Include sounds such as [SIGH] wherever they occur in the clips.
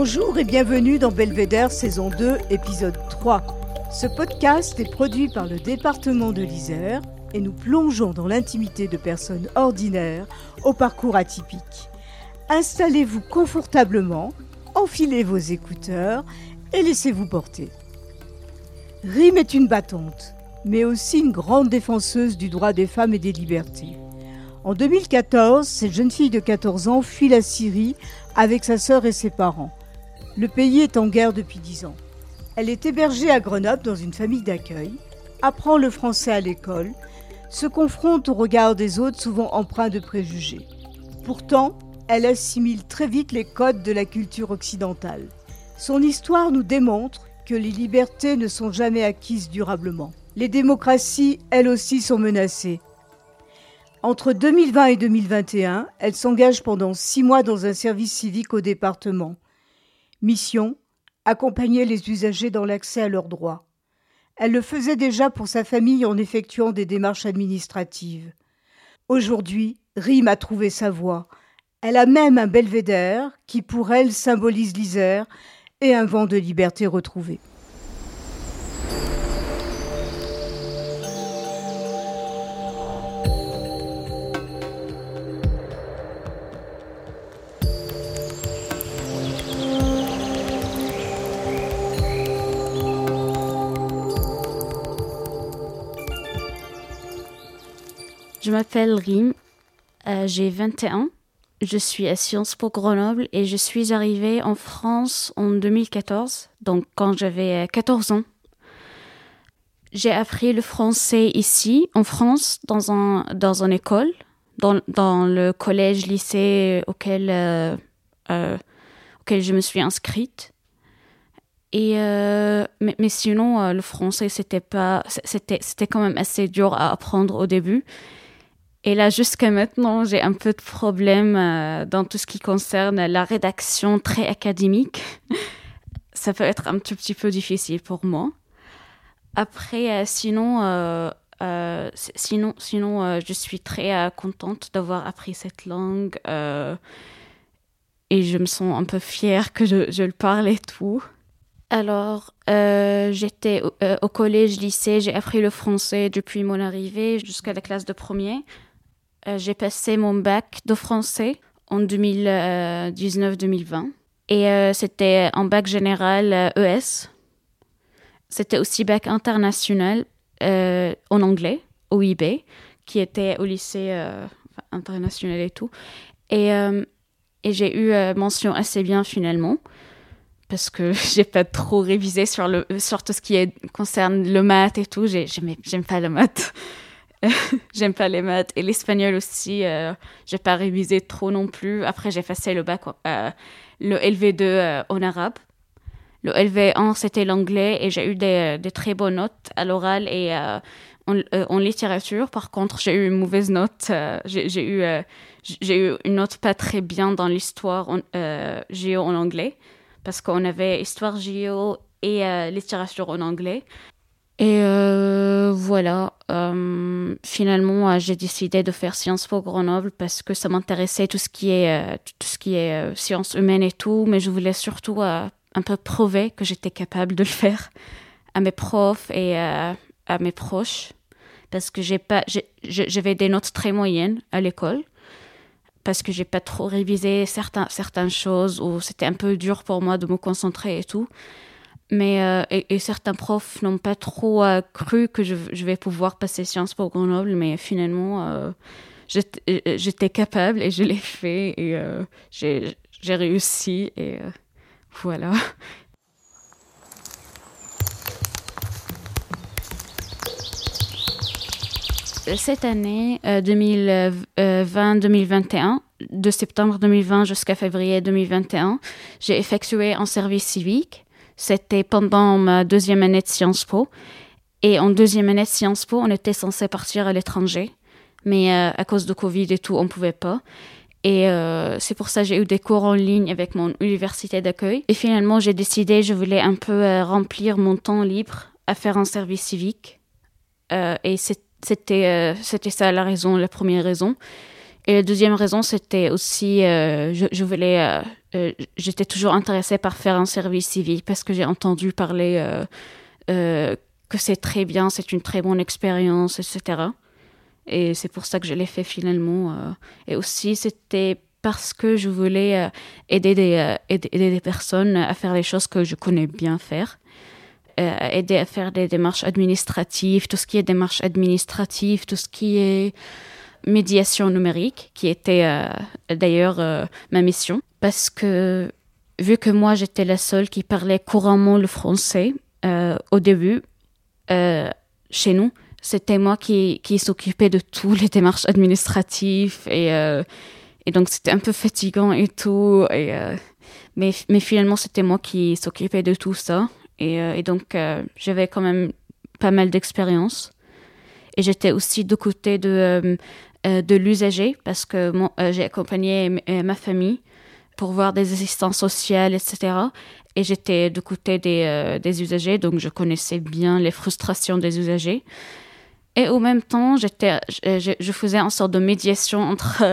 Bonjour et bienvenue dans Belvédère saison 2 épisode 3. Ce podcast est produit par le département de l'Isère et nous plongeons dans l'intimité de personnes ordinaires au parcours atypique. Installez-vous confortablement, enfilez vos écouteurs et laissez-vous porter. Rime est une battante, mais aussi une grande défenseuse du droit des femmes et des libertés. En 2014, cette jeune fille de 14 ans fuit la Syrie avec sa sœur et ses parents. Le pays est en guerre depuis 10 ans. Elle est hébergée à Grenoble dans une famille d'accueil, apprend le français à l'école se confronte au regard des autres souvent empreints de préjugés. Pourtant, elle assimile très vite les codes de la culture occidentale. Son histoire nous démontre que les libertés ne sont jamais acquises durablement. Les démocraties, elles aussi, sont menacées. Entre 2020 et 2021, elle s'engage pendant six mois dans un service civique au département. Mission accompagner les usagers dans l'accès à leurs droits. Elle le faisait déjà pour sa famille en effectuant des démarches administratives. Aujourd'hui, Rime a trouvé sa voie. Elle a même un belvédère qui pour elle symbolise l'Isère et un vent de liberté retrouvé. Je m'appelle Rim, euh, j'ai 21 je suis à Sciences Po Grenoble et je suis arrivée en France en 2014, donc quand j'avais 14 ans. J'ai appris le français ici, en France, dans un dans une école, dans, dans le collège-lycée auquel euh, euh, auquel je me suis inscrite. Et mais, mais, sinon, le français c'était quand même assez dur à apprendre au début. Et là, jusqu'à maintenant, j'ai un peu de problème euh, dans tout ce qui concerne la rédaction très académique. [LAUGHS] Ça peut être un tout petit peu difficile pour moi. Après, euh, sinon, euh, sinon, sinon je suis très contente d'avoir appris cette langue et je me sens un peu fière que je, le parle et tout. Alors, j'étais au, au collège-lycée, j'ai appris le français depuis mon arrivée jusqu'à la classe de premier. Euh, j'ai passé mon bac de français en 2019-2020. Et euh, c'était un bac général ES. E c'était aussi bac international euh, en anglais, OIB, qui était au lycée international et tout. Et, et j'ai eu mention assez bien finalement parce que [LAUGHS] j'ai pas trop révisé sur le sur tout ce qui concerne le maths et tout. J'aime pas le maths. [LAUGHS] J'aime pas les maths et l'espagnol aussi. Euh, j'ai pas révisé trop non plus. Après, j'ai fait le bac, euh, le LV2 euh, en arabe. Le LV1, c'était l'anglais et j'ai eu des, des, très bonnes notes à l'oral et en, en, littérature. Par contre, j'ai eu une mauvaise note. j'ai eu, une note pas très bien dans l'histoire géo en anglais parce qu'on avait histoire géo et littérature en anglais. Et euh, voilà, euh, finalement, euh, j'ai décidé de faire Sciences Po Grenoble parce que ça m'intéressait tout ce qui est tout ce qui est sciences humaines et tout, mais je voulais surtout un peu prouver que j'étais capable de le faire à mes profs et à mes proches parce que j'ai pas j'avais des notes très moyennes à l'école parce que j'ai pas trop révisé certains certaines choses ou c'était un peu dur pour moi de me concentrer et tout mais euh, et, certains profs n'ont pas trop euh, cru que je, vais pouvoir passer Sciences Po Grenoble, mais finalement, euh, j'étais capable et je l'ai fait et j'ai réussi et voilà. [LAUGHS] Cette année 2020-2021, de septembre 2020 jusqu'à février 2021, j'ai effectué un service civique C'était pendant ma deuxième année de Sciences Po. Et en deuxième année de Sciences Po, on était censé partir à l'étranger. Mais euh, à cause de Covid et tout, on ne pouvait pas. Et euh, c'est pour ça que j'ai eu des cours en ligne avec mon université d'accueil. Et finalement, j'ai décidé, je voulais un peu euh, remplir mon temps libre à faire un service civique. et c'était c'était ça la raison, la première raison. Et la deuxième raison, c'était aussi, je, je, voulais, j'étais toujours intéressée par faire un service civique parce que j'ai entendu parler que c'est très bien, c'est une très bonne expérience, etc. Et c'est pour ça que je l'ai fait finalement. Euh. Et aussi, c'était parce que je voulais euh, aider, des, euh, aider, des personnes à faire les choses que je connais bien faire. aider à faire des démarches administratives, tout ce qui est démarches administratives, tout ce qui est médiation numérique, qui était d'ailleurs ma mission. Parce que vu que moi j'étais la seule qui parlait couramment le français au début, euh, chez nous, c'était moi qui, qui s'occupais de toutes les démarches administratives et, euh, et donc c'était un peu fatigant et tout. Et, euh, mais, mais finalement, c'était moi qui s'occupais de tout ça. Et donc, j'avais quand même pas mal d'expérience. Et j'étais aussi de côté de, de l'usager parce que j'ai accompagné ma famille pour voir des assistants sociales, etc. Et j'étais du côté des, euh, des, usagers, donc je connaissais bien les frustrations des usagers. Et au même temps, j'étais, je, je, faisais une sorte de médiation entre,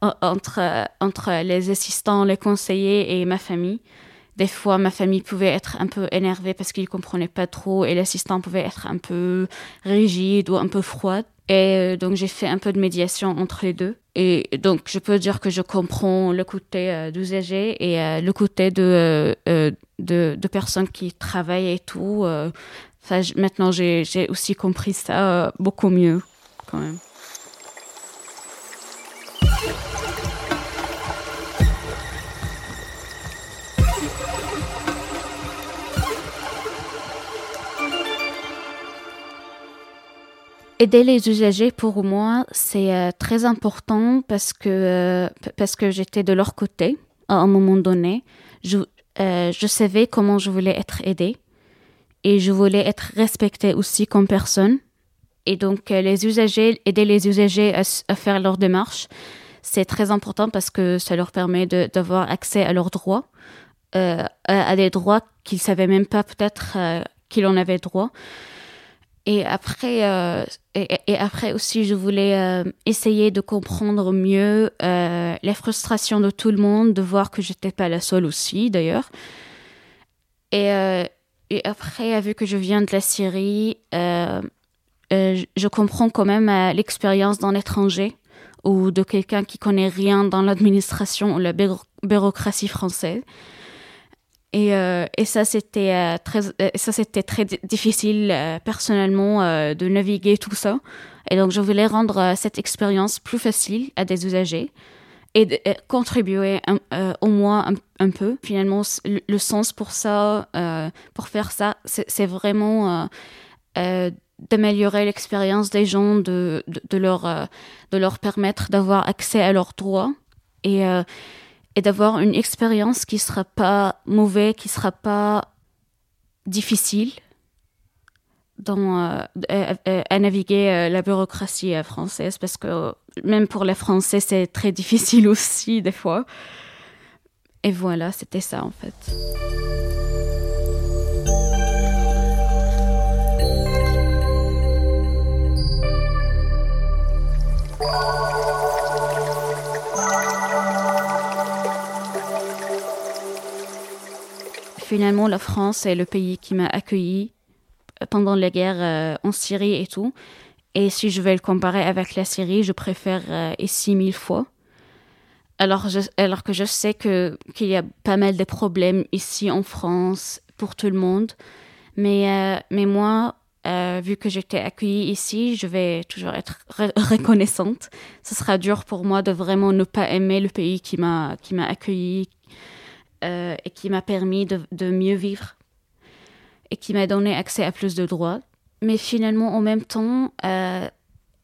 [LAUGHS] entre, entre les assistants, les conseillers et ma famille. Des fois, ma famille pouvait être un peu énervée parce qu'ils ne comprenaient pas trop et l'assistant pouvait être un peu rigide ou un peu froide. Et euh, donc, j'ai fait un peu de médiation entre les deux. Et donc, je peux dire que je comprends le côté euh, d'usager et euh, le côté de, de, de, personnes qui travaillent et tout. Maintenant, j'ai aussi compris ça beaucoup mieux, quand même. Aider les usagers, pour moi, c'est euh, très important parce que, euh, parce que j'étais de leur côté à un moment donné. Je, euh, je savais comment je voulais être aidée et je voulais être respectée aussi comme personne. Et donc, les usagers, aider les usagers à, faire leur démarche, c'est très important parce que ça leur permet d'avoir accès à leurs droits, à, des droits qu'ils savaient même pas peut-être qu'ils en avaient droit. Et après, euh, et, après aussi, je voulais euh, essayer de comprendre mieux euh, les frustrations de tout le monde, de voir que j'étais pas la seule aussi, d'ailleurs. Et, euh, et, après, vu que je viens de la Syrie, je comprends quand même l'expérience d'un étranger ou de quelqu'un qui connaît rien dans l'administration ou la bureaucratie française. Et, euh, et ça, c'était euh, très, euh, très difficile personnellement de naviguer tout ça. Et donc, je voulais rendre cette expérience plus facile à des usagers et, contribuer au moins un, peu. Finalement, le, sens pour ça, pour faire ça, c'est vraiment d'améliorer l'expérience des gens, de, de, de leur, de leur permettre d'avoir accès à leurs droits. Et et d'avoir une expérience qui sera pas mauvaise, qui sera pas difficile dans, euh, à, naviguer euh, la bureaucratie euh, française parce que même pour les Français c'est très difficile [LAUGHS] aussi des fois. Et voilà, c'était ça en fait. Finalement, la France est le pays qui m'a accueilli euh, pendant la guerre euh, en Syrie et tout. Et si je vais le comparer avec la Syrie, je préfère euh, ici mille fois. Alors, alors que je sais qu'il y a pas mal de problèmes ici en France pour tout le monde, mais mais moi, vu que j'étais accueillie ici, je vais toujours être reconnaissante. Ce sera dur pour moi de vraiment ne pas aimer le pays qui m'a qui m'a accueilli, euh, et qui m'a permis de, mieux vivre et qui m'a donné accès à plus de droits. Mais finalement, en même temps, euh,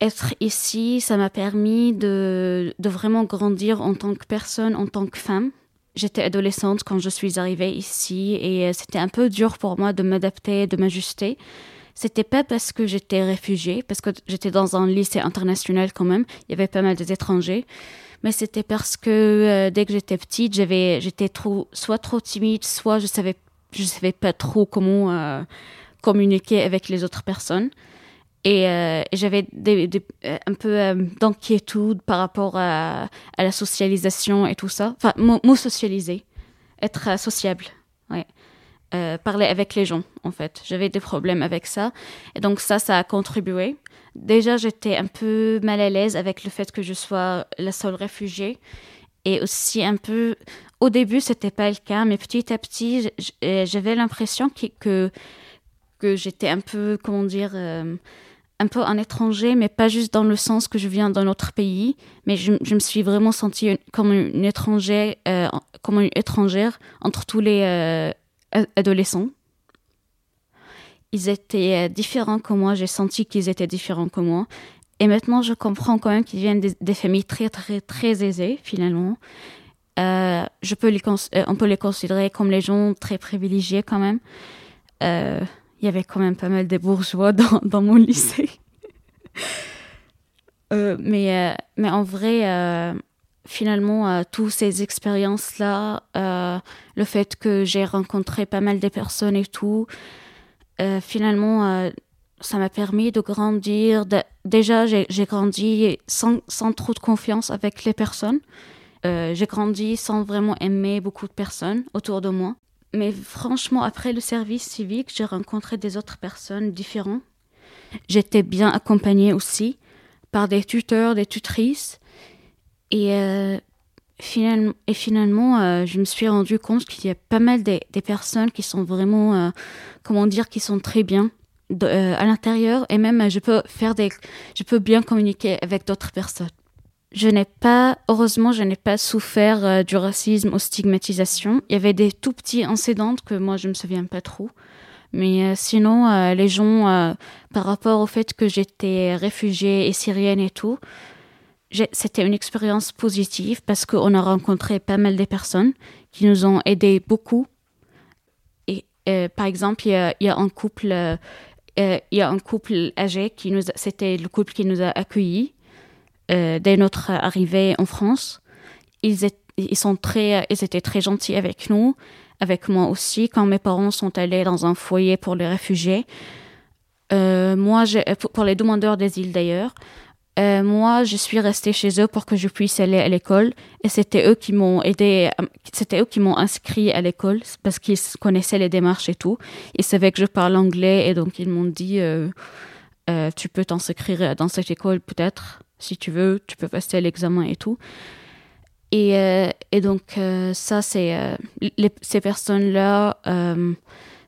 être ici, ça m'a permis de, de, vraiment grandir en tant que personne, en tant que femme. j'étais adolescente quand je suis arrivée ici et c'était un peu dur pour moi de m'adapter, de m'ajuster. C'était pas parce que j'étais réfugiée, parce que j'étais dans un lycée international quand même, il y avait pas mal d'étrangers, mais c'était parce que dès que j'étais petite, j'avais, j'étais soit trop timide, soit je savais, je savais pas trop comment communiquer avec les autres personnes. Et, euh, j'avais euh, un peu euh, d'inquiétude par rapport à, la socialisation et tout ça. Enfin, mot, socialiser, être sociable, parler avec les gens, en fait. J'avais des problèmes avec ça. Et donc ça, ça a contribué. Déjà, j'étais un peu mal à l'aise avec le fait que je sois la seule réfugiée. Et aussi un peu... Au début, c'était pas le cas, mais petit à petit, j'avais l'impression que, que, j'étais un peu, comment dire un peu un étranger, mais pas juste dans le sens que je viens d'un autre pays, mais je, me suis vraiment sentie comme une étrangère, euh, comme une étrangère entre tous les euh, adolescents. Ils étaient euh, différents que moi, j'ai senti qu'ils étaient différents que moi. Et maintenant, je comprends quand même qu'ils viennent des, familles très, très, très aisées, finalement. je peux les on peut les considérer comme les gens très privilégiés quand même il y avait quand même pas mal de bourgeois [LAUGHS] dans, mon lycée. [LAUGHS] euh, mais, euh, mais en vrai, euh, finalement, euh, toutes ces expériences-là, le fait que j'ai rencontré pas mal de personnes et tout, finalement, ça m'a permis de grandir. déjà, j'ai grandi sans, trop de confiance avec les personnes. j'ai grandi sans vraiment aimer beaucoup de personnes autour de moi. Mais franchement, après le service civique, j'ai rencontré des autres personnes différentes. J'étais bien accompagnée aussi par des tuteurs, des tutrices. Et, euh, et finalement euh, je me suis rendu compte qu'il y a pas mal des, personnes qui sont vraiment, euh, comment dire, qui sont très bien à l'intérieur. Et même, je peux faire des, je peux bien communiquer avec d'autres personnes. Je n'ai pas, heureusement, je n'ai pas souffert euh, du racisme ou stigmatisation. Il y avait des tout petits incidents que moi je me souviens pas trop. Mais euh, sinon, euh, les gens, par rapport au fait que j'étais réfugiée et syrienne et tout, c'était une expérience positive parce qu'on a rencontré pas mal de personnes qui nous ont aidés beaucoup. Et par exemple, il y a, un couple, il y a un couple âgé qui nous, c'était le couple qui nous a accueillis euh, dès notre arrivée en France. Ils, ils, sont très, ils étaient très gentils avec nous, avec moi aussi, quand mes parents sont allés dans un foyer pour les réfugiés. Euh, moi, pour les demandeurs d'asile d'ailleurs, euh, moi, je suis restée chez eux pour que je puisse aller à l'école. Et c'était eux qui m'ont aidé, c'était eux qui m'ont inscrit à l'école parce qu'ils connaissaient les démarches et tout. Ils savaient que je parle anglais et donc ils m'ont dit, euh, euh, tu peux t'inscrire dans cette école peut-être si tu veux, tu peux passer l'examen et tout. Et, euh, et donc, euh, ça, c'est euh, ces personnes-là,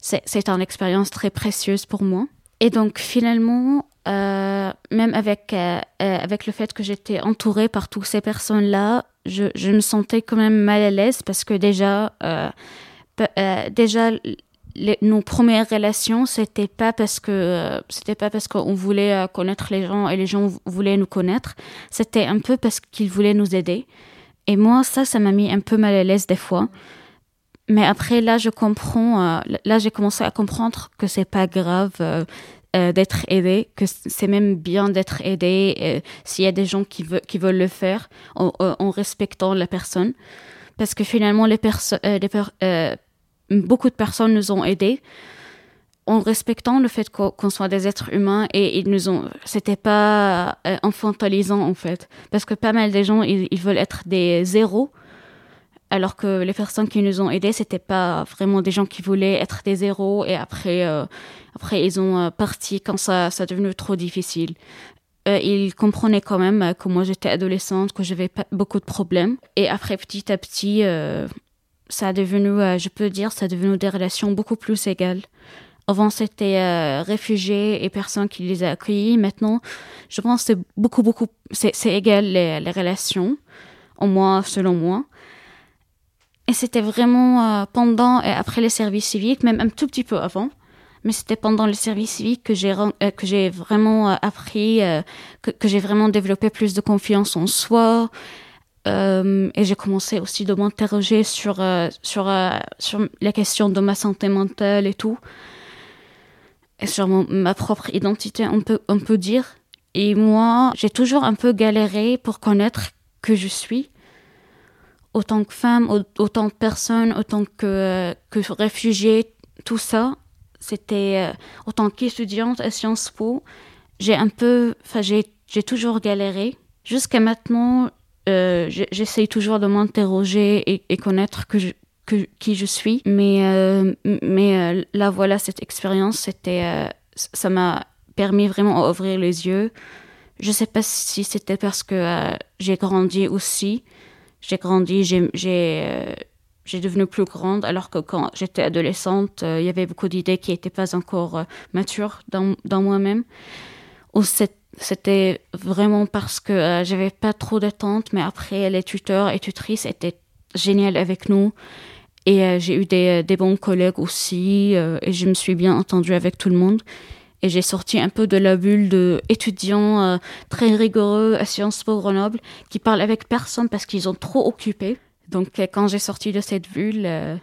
c'est une expérience très précieuse pour moi. Et donc, finalement, même avec, avec le fait que j'étais entourée par toutes ces personnes-là, je, me sentais quand même mal à l'aise parce que déjà, déjà nos premières relations, c'était pas parce que euh, c'était pas parce qu'on voulait euh, connaître les gens et les gens voulaient nous connaître. C'était un peu parce qu'ils voulaient nous aider. Et moi, ça, ça m'a mis un peu mal à l'aise des fois. Mais après, là, je comprends. Euh, là, j'ai commencé à comprendre que c'est pas grave d'être aidé, que c'est même bien d'être aidé s'il y a des gens qui, veulent le faire en, respectant la personne. Parce que finalement, beaucoup de personnes nous ont aidés en respectant le fait qu'on soit des êtres humains et ils nous ont c'était pas euh, infantilisant en fait parce que pas mal des gens ils, veulent être des zéros alors que les personnes qui nous ont aidés c'était pas vraiment des gens qui voulaient être des zéros et après euh, après ils ont euh, parti quand ça ça devenu trop difficile ils comprenaient quand même que moi j'étais adolescente que j'avais beaucoup de problèmes et après petit à petit ça a devenu, euh, je peux dire, ça a devenu des relations beaucoup plus égales. Avant, c'était euh, réfugiés et personnes qui les a accueillis. Maintenant, je pense que c'est beaucoup, beaucoup, c'est égal les, les, relations, au moins selon moi. Et c'était vraiment euh, pendant et après les services civiques, même un tout petit peu avant. Mais c'était pendant les services civiques que j'ai que j'ai vraiment appris, que, que j'ai vraiment développé plus de confiance en soi, et j'ai commencé aussi de m'interroger sur, sur, sur la question de ma santé mentale et tout. Et sur ma propre identité, on peut, on peut dire. Et moi, j'ai toujours un peu galéré pour connaître que je suis. Autant que femme, autant que personne, autant que, que réfugiée, tout ça. C'était euh, autant qu'étudiante à Sciences Po. J'ai un peu, enfin, j'ai, toujours galéré. Jusqu'à maintenant, euh, j'essaye toujours de m'interroger et, connaître que, que qui je suis. Mais, euh, mais euh, là, voilà, cette expérience, c'était, euh, ça m'a permis vraiment d'ouvrir les yeux. Je ne sais pas si c'était parce que euh, j'ai grandi aussi. J'ai grandi, j'ai, euh, j'ai devenu plus grande, alors que quand j'étais adolescente, euh, il y avait beaucoup d'idées qui n'étaient pas encore matures dans, dans moi-même. Ou c'était vraiment parce que j'avais pas trop d'attentes, mais après, les tuteurs et tutrices étaient géniales avec nous. Et j'ai eu des, des bons collègues aussi, et je me suis bien entendue avec tout le monde et j'ai sorti un peu de la bulle de étudiants euh, très rigoureux à Sciences Po Grenoble qui parlent avec personne parce qu'ils ont trop occupé. Donc euh, quand j'ai sorti de cette bulle, euh,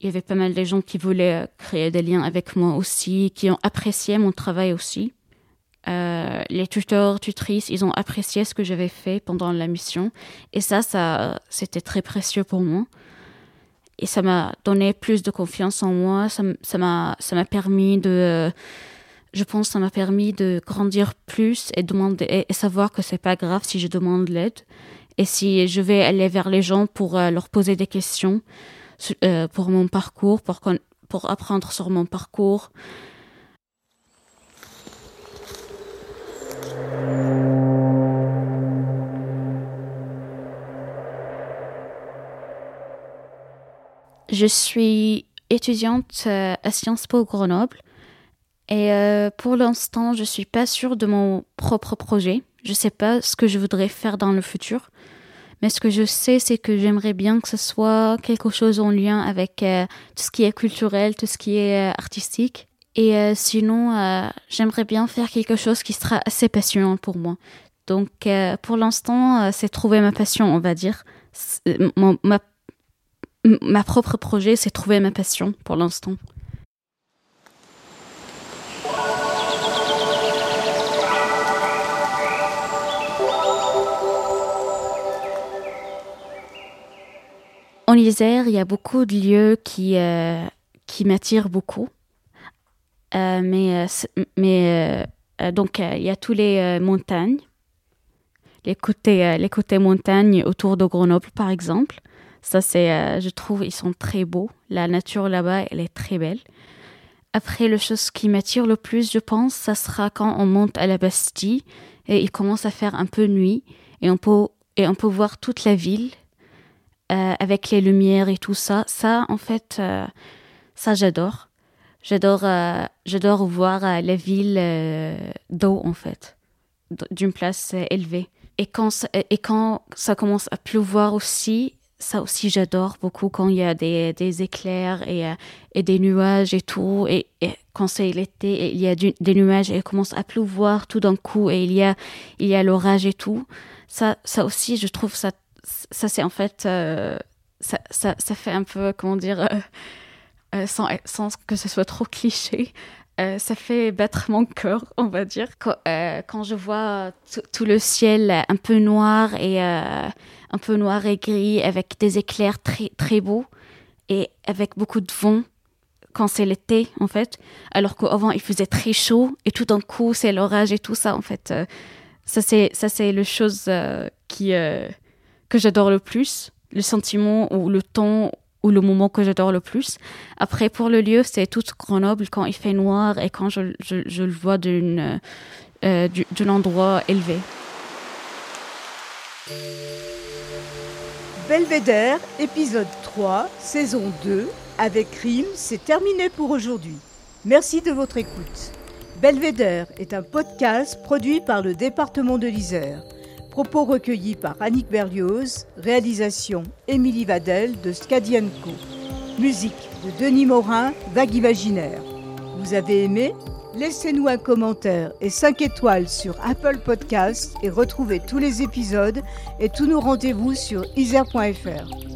il y avait pas mal de gens qui voulaient créer des liens avec moi aussi, qui ont apprécié mon travail aussi. les tuteurs, tutrices, ils ont apprécié ce que j'avais fait pendant la mission. Et ça, ça c'était très précieux pour moi. Et ça m'a donné plus de confiance en moi. Ça m'a ça m'a permis de je pense que ça m'a permis de grandir plus et demander et savoir que c'est pas grave si je demande l'aide et si je vais aller vers les gens pour euh, leur poser des questions euh, pour mon parcours, pour, apprendre sur mon parcours. Je suis étudiante euh, à Sciences Po Grenoble et euh, pour l'instant, je suis pas sûre de mon propre projet. Je sais pas ce que je voudrais faire dans le futur. Mais ce que je sais, c'est que j'aimerais bien que ce soit quelque chose en lien avec euh, tout ce qui est culturel, tout ce qui est euh, artistique. Et sinon, j'aimerais bien faire quelque chose qui sera assez passionnant pour moi. Donc, pour l'instant, c'est trouver ma passion, on va dire. Mon, ma propre projet, c'est trouver ma passion pour l'instant. En Isère, il y a beaucoup de lieux qui, euh, qui m'attirent beaucoup. Euh, mais mais euh, donc, il y a tous les montagnes, les côtés, les côtés montagnes autour de Grenoble, par exemple. Ça, c'est, je trouve, ils sont très beaux. La nature là-bas, elle est très belle. Après, le chose qui m'attire le plus, je pense, ça sera quand on monte à la Bastille et il commence à faire un peu nuit et on peut, et on peut voir toute la ville euh, avec les lumières et tout ça. Ça, en fait, euh, ça, j'adore. J'adore, euh, j'adore voir la ville d'eau, en fait, d'une place élevée. Et quand, ça, et quand ça commence à pleuvoir aussi, ça aussi j'adore beaucoup quand il y a des, des éclairs et, et des nuages et tout. Et, quand c'est l'été, il y a des nuages et il commence à pleuvoir tout d'un coup et il y a, il y a l'orage et tout. Ça, ça aussi, je trouve ça ça c'est en fait euh, ça, ça, ça, fait un peu comment dire euh, euh, sans, sans que ce soit trop cliché ça fait battre mon cœur on va dire. Quand, quand je vois tout le ciel un peu noir et un peu noir et gris avec des éclairs très très beaux et avec beaucoup de vent quand c'est l'été en fait alors qu'avant il faisait très chaud et tout d'un coup c'est l'orage et tout ça en fait ça c'est ça c'est le chose qui que j'adore le plus, le sentiment ou le temps ou le moment que j'adore le plus. Après, pour le lieu, c'est tout Grenoble quand il fait noir et quand je, je, le vois d'un euh, endroit élevé. Belvédère, épisode 3, saison 2, avec Rime, c'est terminé pour aujourd'hui. Merci de votre écoute. Belvédère est un podcast produit par le département de l'Isère. Propos recueillis par Annick Berlioz, réalisation Émilie Vadel de Scadienco. Musique de Denis Morin, Vague Imaginaire. Vous avez aimé? Laissez-nous un commentaire et 5 étoiles sur Apple Podcast et retrouvez tous les épisodes et tous nos rendez-vous sur isère.fr.